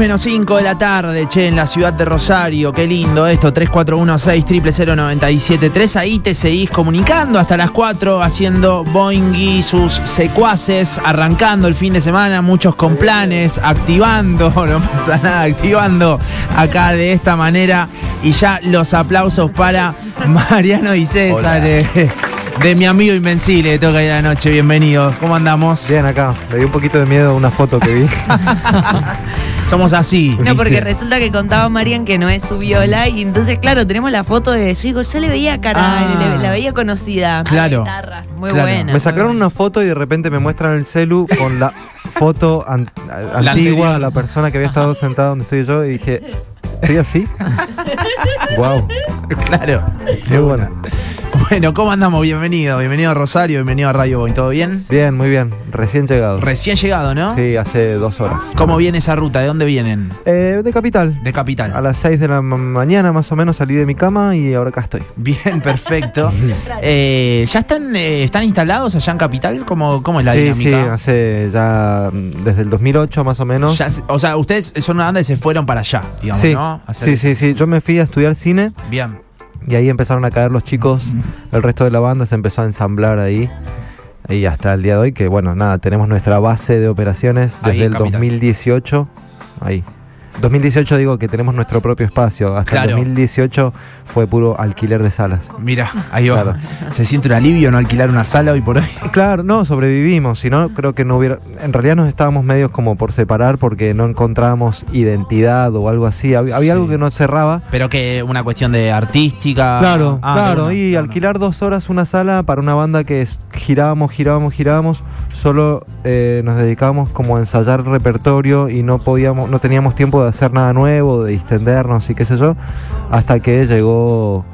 menos 5 de la tarde, che, en la ciudad de Rosario. Qué lindo esto, 3416 Ahí te seguís comunicando hasta las 4, haciendo Boeing y sus secuaces, arrancando el fin de semana, muchos con planes, activando, no pasa nada, activando acá de esta manera. Y ya los aplausos para Mariano y César. eh, de mi amigo Invencible, toca ir a la noche, bienvenidos. ¿Cómo andamos? Bien acá, me dio un poquito de miedo una foto que vi. Somos así. No, porque resulta que contaba Marian que no es su viola y entonces, claro, tenemos la foto de yo digo, yo le veía cara, Ah. le- la veía conocida. Claro. Guitarra, Muy Claro. buena. Me sacaron una foto y de repente me muestran el celu con la foto an- La antigua, anterior. la persona que había estado sentada donde estoy yo y dije, ¿estoy así? wow, Claro. muy buena. Bueno, ¿cómo andamos? Bienvenido, bienvenido a Rosario, bienvenido a Radio Boy. ¿Todo bien? Bien, muy bien, recién llegado. Recién llegado, ¿no? Sí, hace dos horas. ¿Cómo viene esa ruta? ¿De dónde vienen? Eh, de Capital. De Capital. A las 6 de la ma- mañana más o menos salí de mi cama y ahora acá estoy. Bien, perfecto. Eh, ¿Ya están, eh, están instalados allá en Capital? ¿Cómo, cómo es la sí, sí, dinámica? hace ya mm, desde el 2008 más o menos. Ya se- o sea, ustedes son una banda y se fueron para allá, digamos, sí, ¿no? A hacer- sí, sí, sí. Yo me fui a estudiar cine Bien. Y ahí empezaron a caer los chicos. El resto de la banda se empezó a ensamblar ahí. Y hasta el día de hoy, que bueno, nada, tenemos nuestra base de operaciones Ahí desde en el Capital. 2018. Ahí. 2018 digo que tenemos nuestro propio espacio. Hasta Claro. el 2018 fue puro alquiler de salas. Mira, ahí va. Claro. Se siente un alivio no alquilar una sala hoy por hoy. Claro, no, sobrevivimos, si no creo que no hubiera... En realidad nos estábamos medios como por separar porque no encontrábamos identidad o algo así. Había, algo que nos cerraba. Pero que una cuestión de artística. Claro, Ah, claro, y alquilar dos horas una sala para una banda que girábamos, girábamos, girábamos, solo eh, nos dedicábamos como a ensayar repertorio y no podíamos, no teníamos tiempo de hacer nada nuevo, de distendernos y qué sé yo, hasta que llegó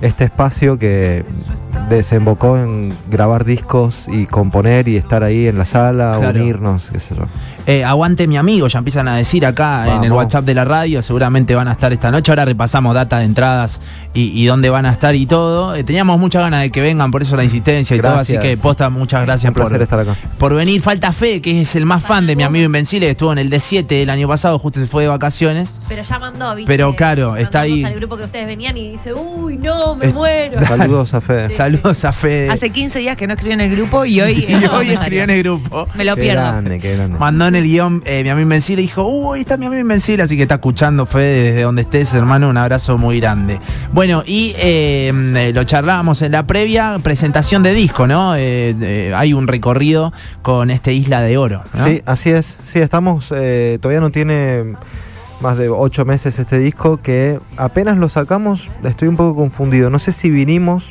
este espacio que desembocó en grabar discos y componer y estar ahí en la sala, Claro. unirnos, qué sé yo. Eh, aguante mi amigo, ya empiezan a decir acá en el. WhatsApp de la radio, seguramente van a estar esta noche, ahora repasamos data de entradas y, y dónde van a estar y todo. Eh, teníamos muchas ganas de que vengan, por eso la insistencia y todo, así que posta, muchas gracias Un placer por, estar acá. por venir. Falta Fe, que es el más fan de mi amigo Invencible, que estuvo en el D7 el año pasado, justo se fue de vacaciones. Pero ya mandó, ¿viste? Pero claro, está ahí. al grupo que ustedes venían y dice, uy, no, me Es- muero. Saludos a Fede. Saludos a Fe. Hace 15 días que no escribió en el grupo y hoy. y hoy escribió en el grupo. Me lo Qué pierdo. grande, qué grande. Mandó el guion eh, mi amigo Invencible dijo, uy, está mi amigo Invencible, así que está escuchando Fede desde donde estés, hermano, un abrazo muy grande. Bueno, y eh, eh, lo charlábamos en la previa, presentación de disco, ¿no? Eh, hay un recorrido con este Isla de Oro. Sí, así es. Sí, estamos. todavía no tiene más de ocho meses este disco que apenas lo sacamos. Estoy un poco confundido. No sé si vinimos,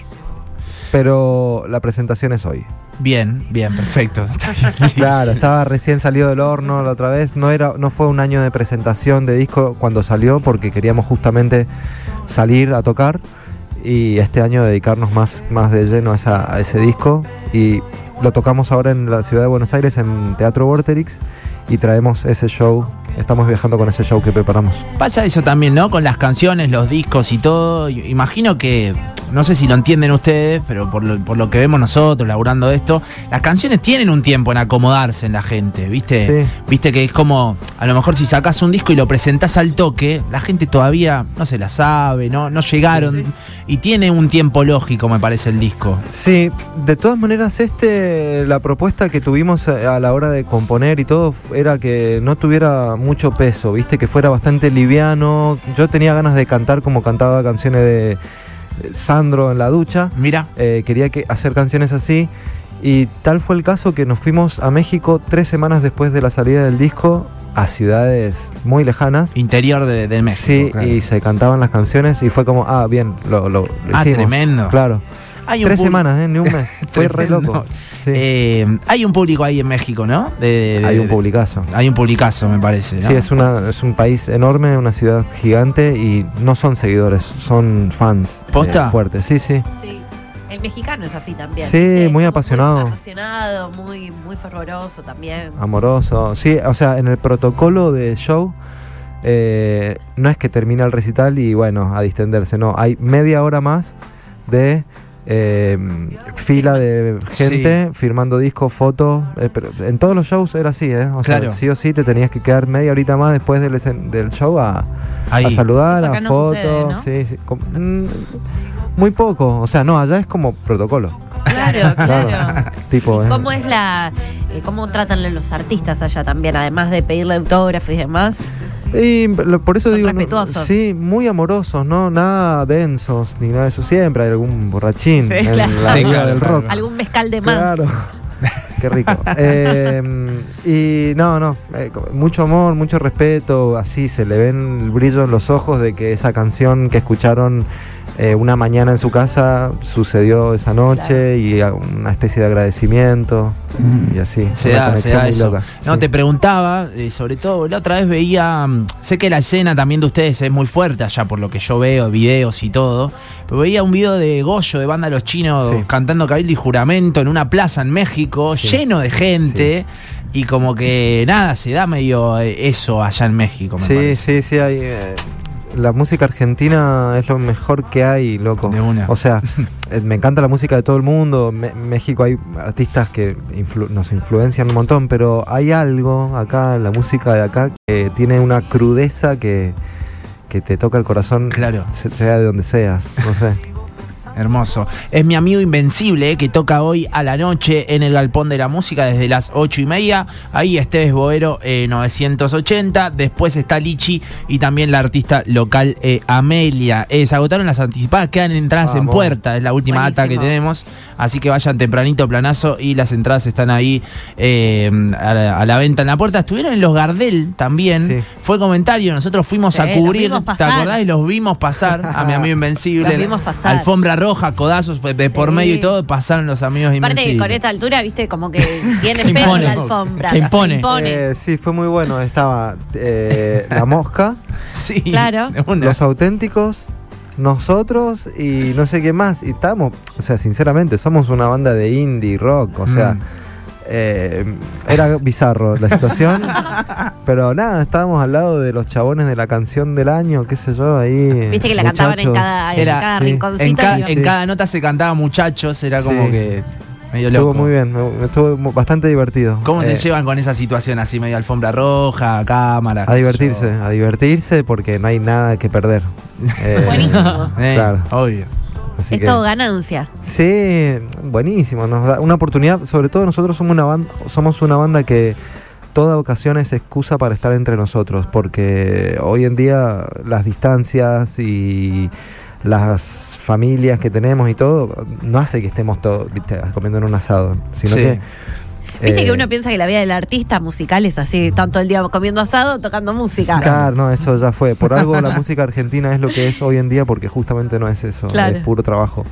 pero la presentación es hoy. Bien, bien, perfecto. Claro, estaba recién salido del horno la otra vez. No era, no fue un año de presentación de disco cuando salió, porque queríamos justamente salir a tocar y este año dedicarnos más, más de lleno a, esa- a ese disco. Y lo tocamos ahora en la ciudad de Buenos Aires, en Teatro Vorterix, y traemos ese show. Estamos viajando con ese show que preparamos. Pasa eso también, ¿no? Con las canciones, los discos y todo. Imagino que, no sé si lo entienden ustedes, pero por lo, por lo que vemos nosotros, laburando esto, las canciones tienen un tiempo en acomodarse en la gente, ¿viste? Sí. Viste que es como, a lo mejor si sacás un disco y lo presentás al toque, la gente todavía no se la sabe, no, no llegaron. Y tiene un tiempo lógico, me parece, el disco. Sí, de todas maneras, este, la propuesta que tuvimos a la hora de componer y todo era que no tuviera mucho peso, viste, que fuera bastante liviano. Yo tenía ganas de cantar como cantaba canciones de Sandro en la ducha. Mira, Eh, quería que, hacer canciones así. Y tal fue el caso que nos fuimos a México tres semanas después de la salida del disco a ciudades muy lejanas. interior de- México. Sí, claro. y se cantaban las canciones y fue como, ah, bien, lo, lo, lo Ah, hicimos. tremendo. Claro. Hay Tres semanas, ¿eh? Ni un mes. Fue re loco. Sí. Eh, hay un público ahí en México, ¿no? De- de- Hay un de- publicazo. Hay un publicazo, me parece. ¿no? Sí, es, una, es un país enorme, una ciudad gigante y no son seguidores, son fans. eh, ¿Posta? fuertes, sí, sí. Sí. El mexicano es así también. Sí, muy apasionado. Muy apasionado, muy, muy fervoroso también. Amoroso. Sí, o sea, en el protocolo de show eh, no es que termina el recital y bueno, a distenderse, no. Hay media hora más de eh, fila de gente firmando discos, fotos. eh, pero en todos los shows era así, ¿eh? O Claro. sea, sí o sí te tenías que quedar media horita más después del, del show a, a saludar, a no fotos. sucede, ¿no? sí, sí, com- mm, muy poco. O sea, no, allá es como protocolo. Claro, claro. tipo, ¿Y ¿eh? ¿Cómo es la, eh, cómo tratan los artistas allá también, además de pedirle autógrafos y demás? Y lo- por eso Son digo, no- sí, muy amorosos, no nada densos ni nada de eso. Siempre hay algún borrachín Sí, en claro. la Sí, vida claro, del claro. rock. Algún mezcal de más. Claro. Qué rico. Eh, y no, no, eh, mucho amor, mucho respeto, así se le ven el brillo en los ojos de que esa canción que escucharon eh, una mañana en su casa sucedió esa noche y una especie de agradecimiento y así. Se da, se da eso. loca, No, sí. te preguntaba, eh, sobre todo, la otra vez veía, mm, sé que la escena también de ustedes es muy fuerte allá por lo que yo veo, videos y todo, pero veía un video de Goyo, de banda Los Chinos, Sí. cantando Cabildo y Juramento en una plaza en México, Sí. lleno de gente, y como que nada, se da medio eh, eso allá en México, me Sí, parece. sí, sí, hay, eh, la música argentina es lo mejor que hay, loco. De una. O sea, eh, me encanta la música de todo el mundo. Me- en México hay artistas que influ- nos influencian un montón, pero hay algo acá, la música de acá, que tiene una crudeza que, que te toca el corazón, Claro. se- sea de donde seas. No sé. Hermoso. Es mi amigo Invencible, eh, que toca hoy a la noche en el Galpón de la Música desde las ocho y media. Ahí Esteves Boero eh, 980. Después está Lichi y también la artista local eh, Amelia. Eh, se agotaron las anticipadas, quedan entradas en puerta. Es la última data que tenemos. Así que vayan tempranito, planazo. Y las entradas están ahí eh, a, la, a la venta en la puerta. Estuvieron en los Gardel también. Sí. Fue comentario. Nosotros fuimos Sí, a cubrir. vimos ¿Te acordás? Y los vimos pasar a mi amigo Invencible. Los vimos pasar. Alfombra roja, codazos de de por Sí. medio y todo, pasaron los amigos Aparte que con esta altura, viste, como que tiene Se peso impone. la alfombra. Se impone. Eh, sí, fue muy bueno. Estaba eh, La Mosca, Sí, Claro. Los Auténticos, nosotros y no sé qué más. Y estamos, o sea, sinceramente, somos una banda de indie rock. O sea, Mm. Eh, era bizarro la situación. pero nada, estábamos al lado de los chabones de la canción del año, qué sé yo, ahí. Viste que la cantaban en cada, en Era- cada sí. rinconcito. en, ca- y- en Sí. cada nota se cantaba muchachos, era como que medio loco. Estuvo muy bien, estuvo bastante divertido. ¿Cómo se Eh, llevan con esa situación así, medio alfombra roja, cámara? A divertirse, a divertirse porque no hay nada que perder. Eh, Buenísimo. Eh, Claro. Obvio. Así Es que- todo ganancia. Sí, buenísimo, nos da una oportunidad, sobre todo nosotros somos una banda, somos una banda que toda ocasión es excusa para estar entre nosotros, porque hoy en día las distancias y las familias que tenemos y todo no hace que estemos todos comiendo en un asado, sino Sí. que Viste eh, que uno piensa que la vida del artista musical es así, tanto el día comiendo asado, tocando música. Claro, no, eso ya fue. Por algo la música argentina es lo que es hoy en día porque justamente no es eso, Claro. es puro trabajo.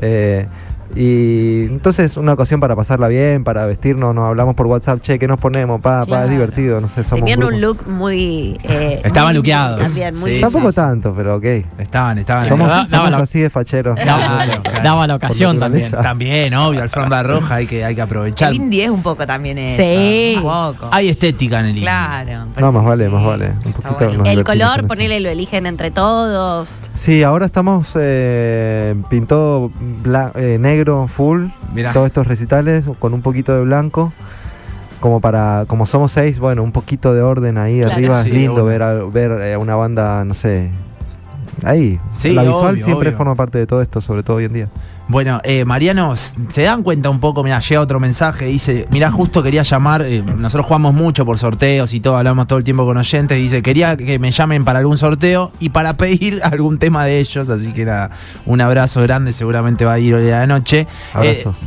Eh, y entonces una ocasión para pasarla bien, para vestirnos, nos hablamos por WhatsApp, che, ¿qué nos ponemos? Pa, pa, es divertido, no sé, somos Tenían un look muy. eh, Estaban luqueados. También, muy. Sí, Tampoco sí, tanto, pero ok. Estaban, estaban. Somos, daba somos así de facheros. Claro, claro. Daba la ocasión también. También, obvio, alfombra roja hay que, hay que aprovechar. El indie es un poco también eso. Sí. Un poco. Hay estética en el indie. Claro. No, más vale, Sí, más vale. Un está poquito bueno. nos El color, ponele, lo eligen entre todos. Sí, ahora estamos eh, pintó bla- eh, negro full, Mirá. todos estos recitales con un poquito de blanco. Como para, como somos seis, bueno, un poquito de orden ahí Claro. arriba. Sí, es lindo obvio. ver a, ver eh, una banda, no sé. Ahí. Sí, La visual obvio, siempre obvio. forma parte de todo esto, sobre todo hoy en día. Bueno, eh, Mariano, se dan cuenta un poco, mira, llega otro mensaje, dice, mira, justo quería llamar, eh, nosotros jugamos mucho por sorteos y todo, hablamos todo el tiempo con oyentes, dice, quería que me llamen para algún sorteo y para pedir algún tema de ellos, así que nada, un abrazo grande, seguramente va a ir hoy a la noche. Abrazo. Eh,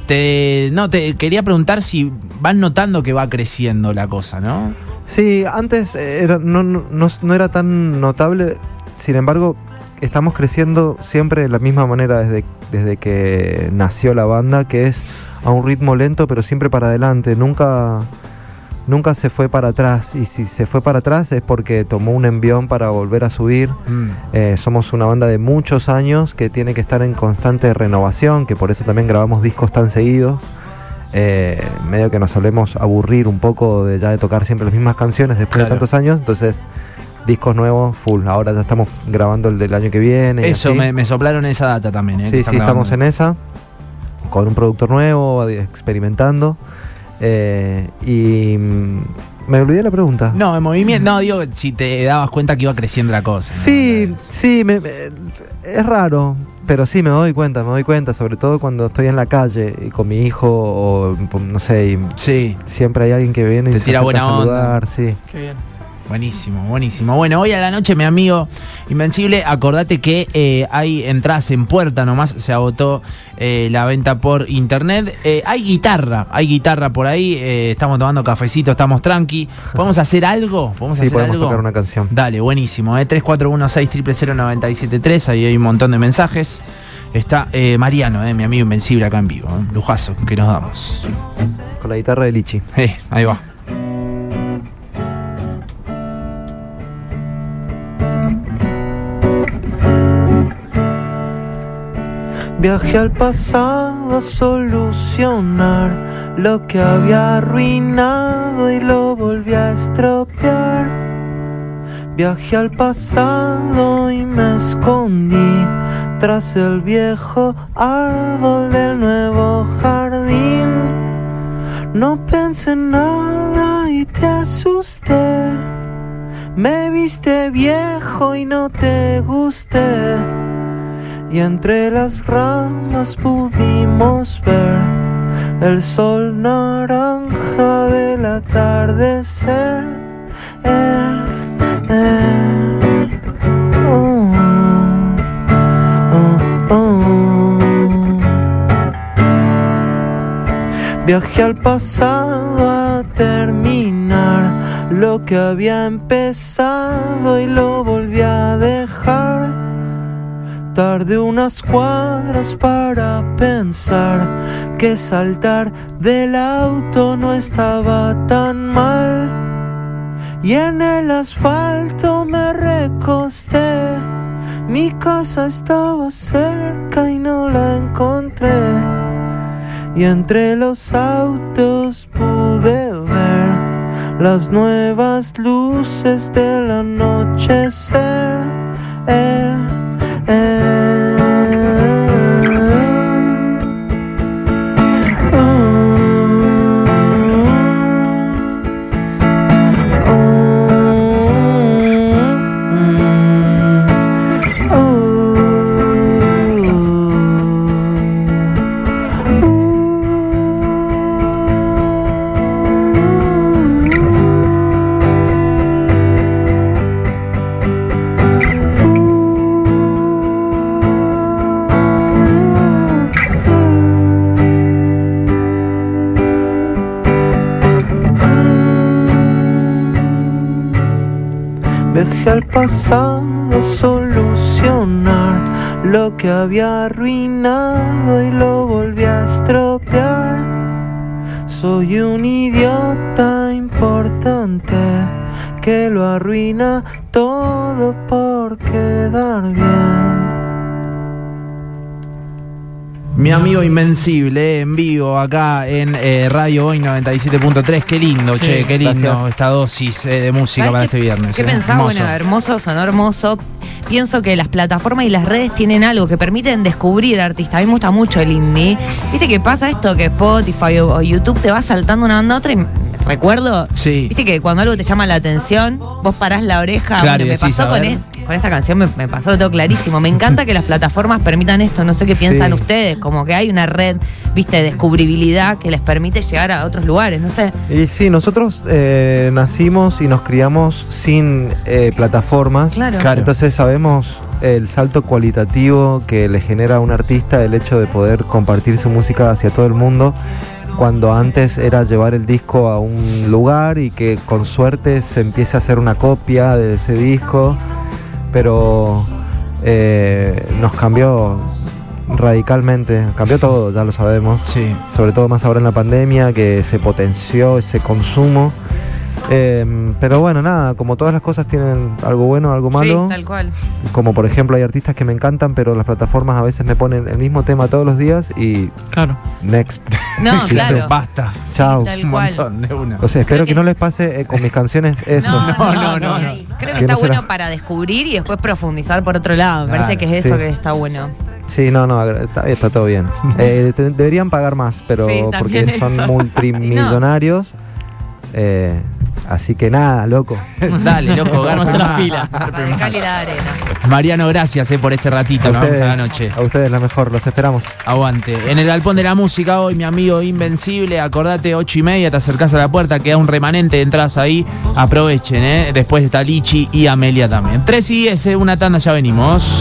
te, no, te quería preguntar si van notando que va creciendo la cosa, ¿no? Sí, antes era, no, no, no- no era tan notable, sin embargo, estamos creciendo siempre de la misma manera desde, desde que nació la banda, que es a un ritmo lento, pero siempre para adelante, nunca, nunca se fue para atrás, y si se fue para atrás es porque tomó un envión para volver a subir. Mm. Eh, somos una banda de muchos años que tiene que estar en constante renovación, que por eso también grabamos discos tan seguidos. Eh, medio que nos solemos aburrir un poco de ya de tocar siempre las mismas canciones después Claro. de tantos años, entonces discos nuevos, full. Ahora ya estamos grabando el del año que viene. Eso, me, me soplaron esa data también. ¿eh? Sí, sí, estamos en esa. con un productor nuevo, experimentando. Eh, y mm, me olvidé la pregunta. No, en movimiento. No, digo, si te dabas cuenta que iba creciendo la cosa. ¿no? Sí, sí, me- me- es raro, pero sí me doy cuenta, me doy cuenta, sobre todo cuando estoy en la calle y con mi hijo o no sé, y Sí. siempre hay alguien que viene y Te se tira a buena onda. saludar, sí. Buenísimo, buenísimo. Bueno, hoy a la noche, mi amigo Invencible, acordate que eh, hay entradas en puerta nomás, se agotó eh, la venta por internet. Eh, hay guitarra, hay guitarra por ahí, estamos tomando cafecito, estamos tranqui. ¿Podemos hacer algo? ¿Podemos Sí, hacer podemos algo? tocar una canción. Dale, buenísimo. Eh, 3416 ahí hay un montón de mensajes. Está eh, Mariano, eh, mi amigo Invencible acá en vivo. lujazo que nos damos. Con la guitarra de Lichi. Eh, ahí va. Viajé al pasado a solucionar lo que había arruinado y lo volví a estropear. Viajé al pasado y me escondí tras el viejo árbol del nuevo jardín. No pensé en nada y te asusté. Me viste viejo y no te gusté y entre las ramas pudimos ver el sol naranja del atardecer. Er, er, oh, oh, oh. Viajé al pasado a terminar lo que había empezado y lo volví a dejar. Tardé unas cuadras para pensar que saltar del auto no estaba tan mal. Y en el asfalto me recosté. Mi casa estaba cerca y no la encontré. Y entre los autos pude ver las nuevas luces del anochecer. Eh, Uh, Viajé al pasado solucionar lo que había arruinado y lo volví a estropear. Soy un idiota importante que lo arruina todo por quedar bien. Mi amigo Invencible, eh, en vivo acá en eh, Radio Boy 97.3. Qué lindo, che, qué lindo gracias. esta dosis eh, de música ¿Sabes para qué- este viernes. ¿Qué eh. pensás? Hermoso. Bueno, hermoso, sonó hermoso. Pienso que las plataformas y las redes tienen algo que permiten descubrir artistas. A mí me gusta mucho el indie. ¿Viste que pasa esto? Que Spotify o, o YouTube te va saltando una banda a otra y recuerdo. Sí. Viste que cuando algo te llama la atención, vos parás la oreja. Claro, Bueno, me pasó con, ver. Con esta canción, me, me pasó todo clarísimo. Me encanta que las plataformas permitan esto. No sé qué Sí. piensan ustedes. Como que hay una red, viste, de descubribilidad que les permite llegar a otros lugares. No sé. Y sí, nosotros eh, nacimos y nos criamos sin eh, plataformas. Claro. Claro. Entonces sabemos el salto cualitativo que le genera a un artista el hecho de poder compartir su música hacia todo el mundo. Cuando antes era llevar el disco a un lugar y que con suerte se empiece a hacer una copia de ese disco. Pero eh, nos cambió radicalmente, cambió todo, ya lo sabemos Sí. sobre todo más ahora en la pandemia, que se potenció ese consumo. Eh, pero bueno, nada, como todas las cosas tienen algo bueno, algo malo. Sí, tal cual. Como por ejemplo hay artistas que me encantan, pero las plataformas a veces me ponen el mismo tema todos los días y Claro. next. No, Sí, claro. Basta. Chao. tal Un cual. montón de una. O sea, espero que, que- no les pase eh, con mis canciones eso. no, no, no, Creo que está no será- bueno para descubrir y después profundizar por otro lado. Me Claro, parece que es eso sí. que está bueno. Sí, no, no, está, está todo bien. Eh, te- deberían pagar más, pero Sí, porque son eso. multimillonarios. Eh, así que nada, loco. Dale, loco, Vamos a. Radical y da arena. Mariano, gracias eh, por este ratito que vamos a la noche. a ustedes la mejor, los esperamos. Aguante. En el galpón de la música hoy, mi amigo Invencible, acordate, ocho y media, te acercás a la puerta, queda un remanente de entradas ahí. Aprovechen, ¿eh? Después está Lichi y Amelia también. Tres y ese, una tanda, ya venimos.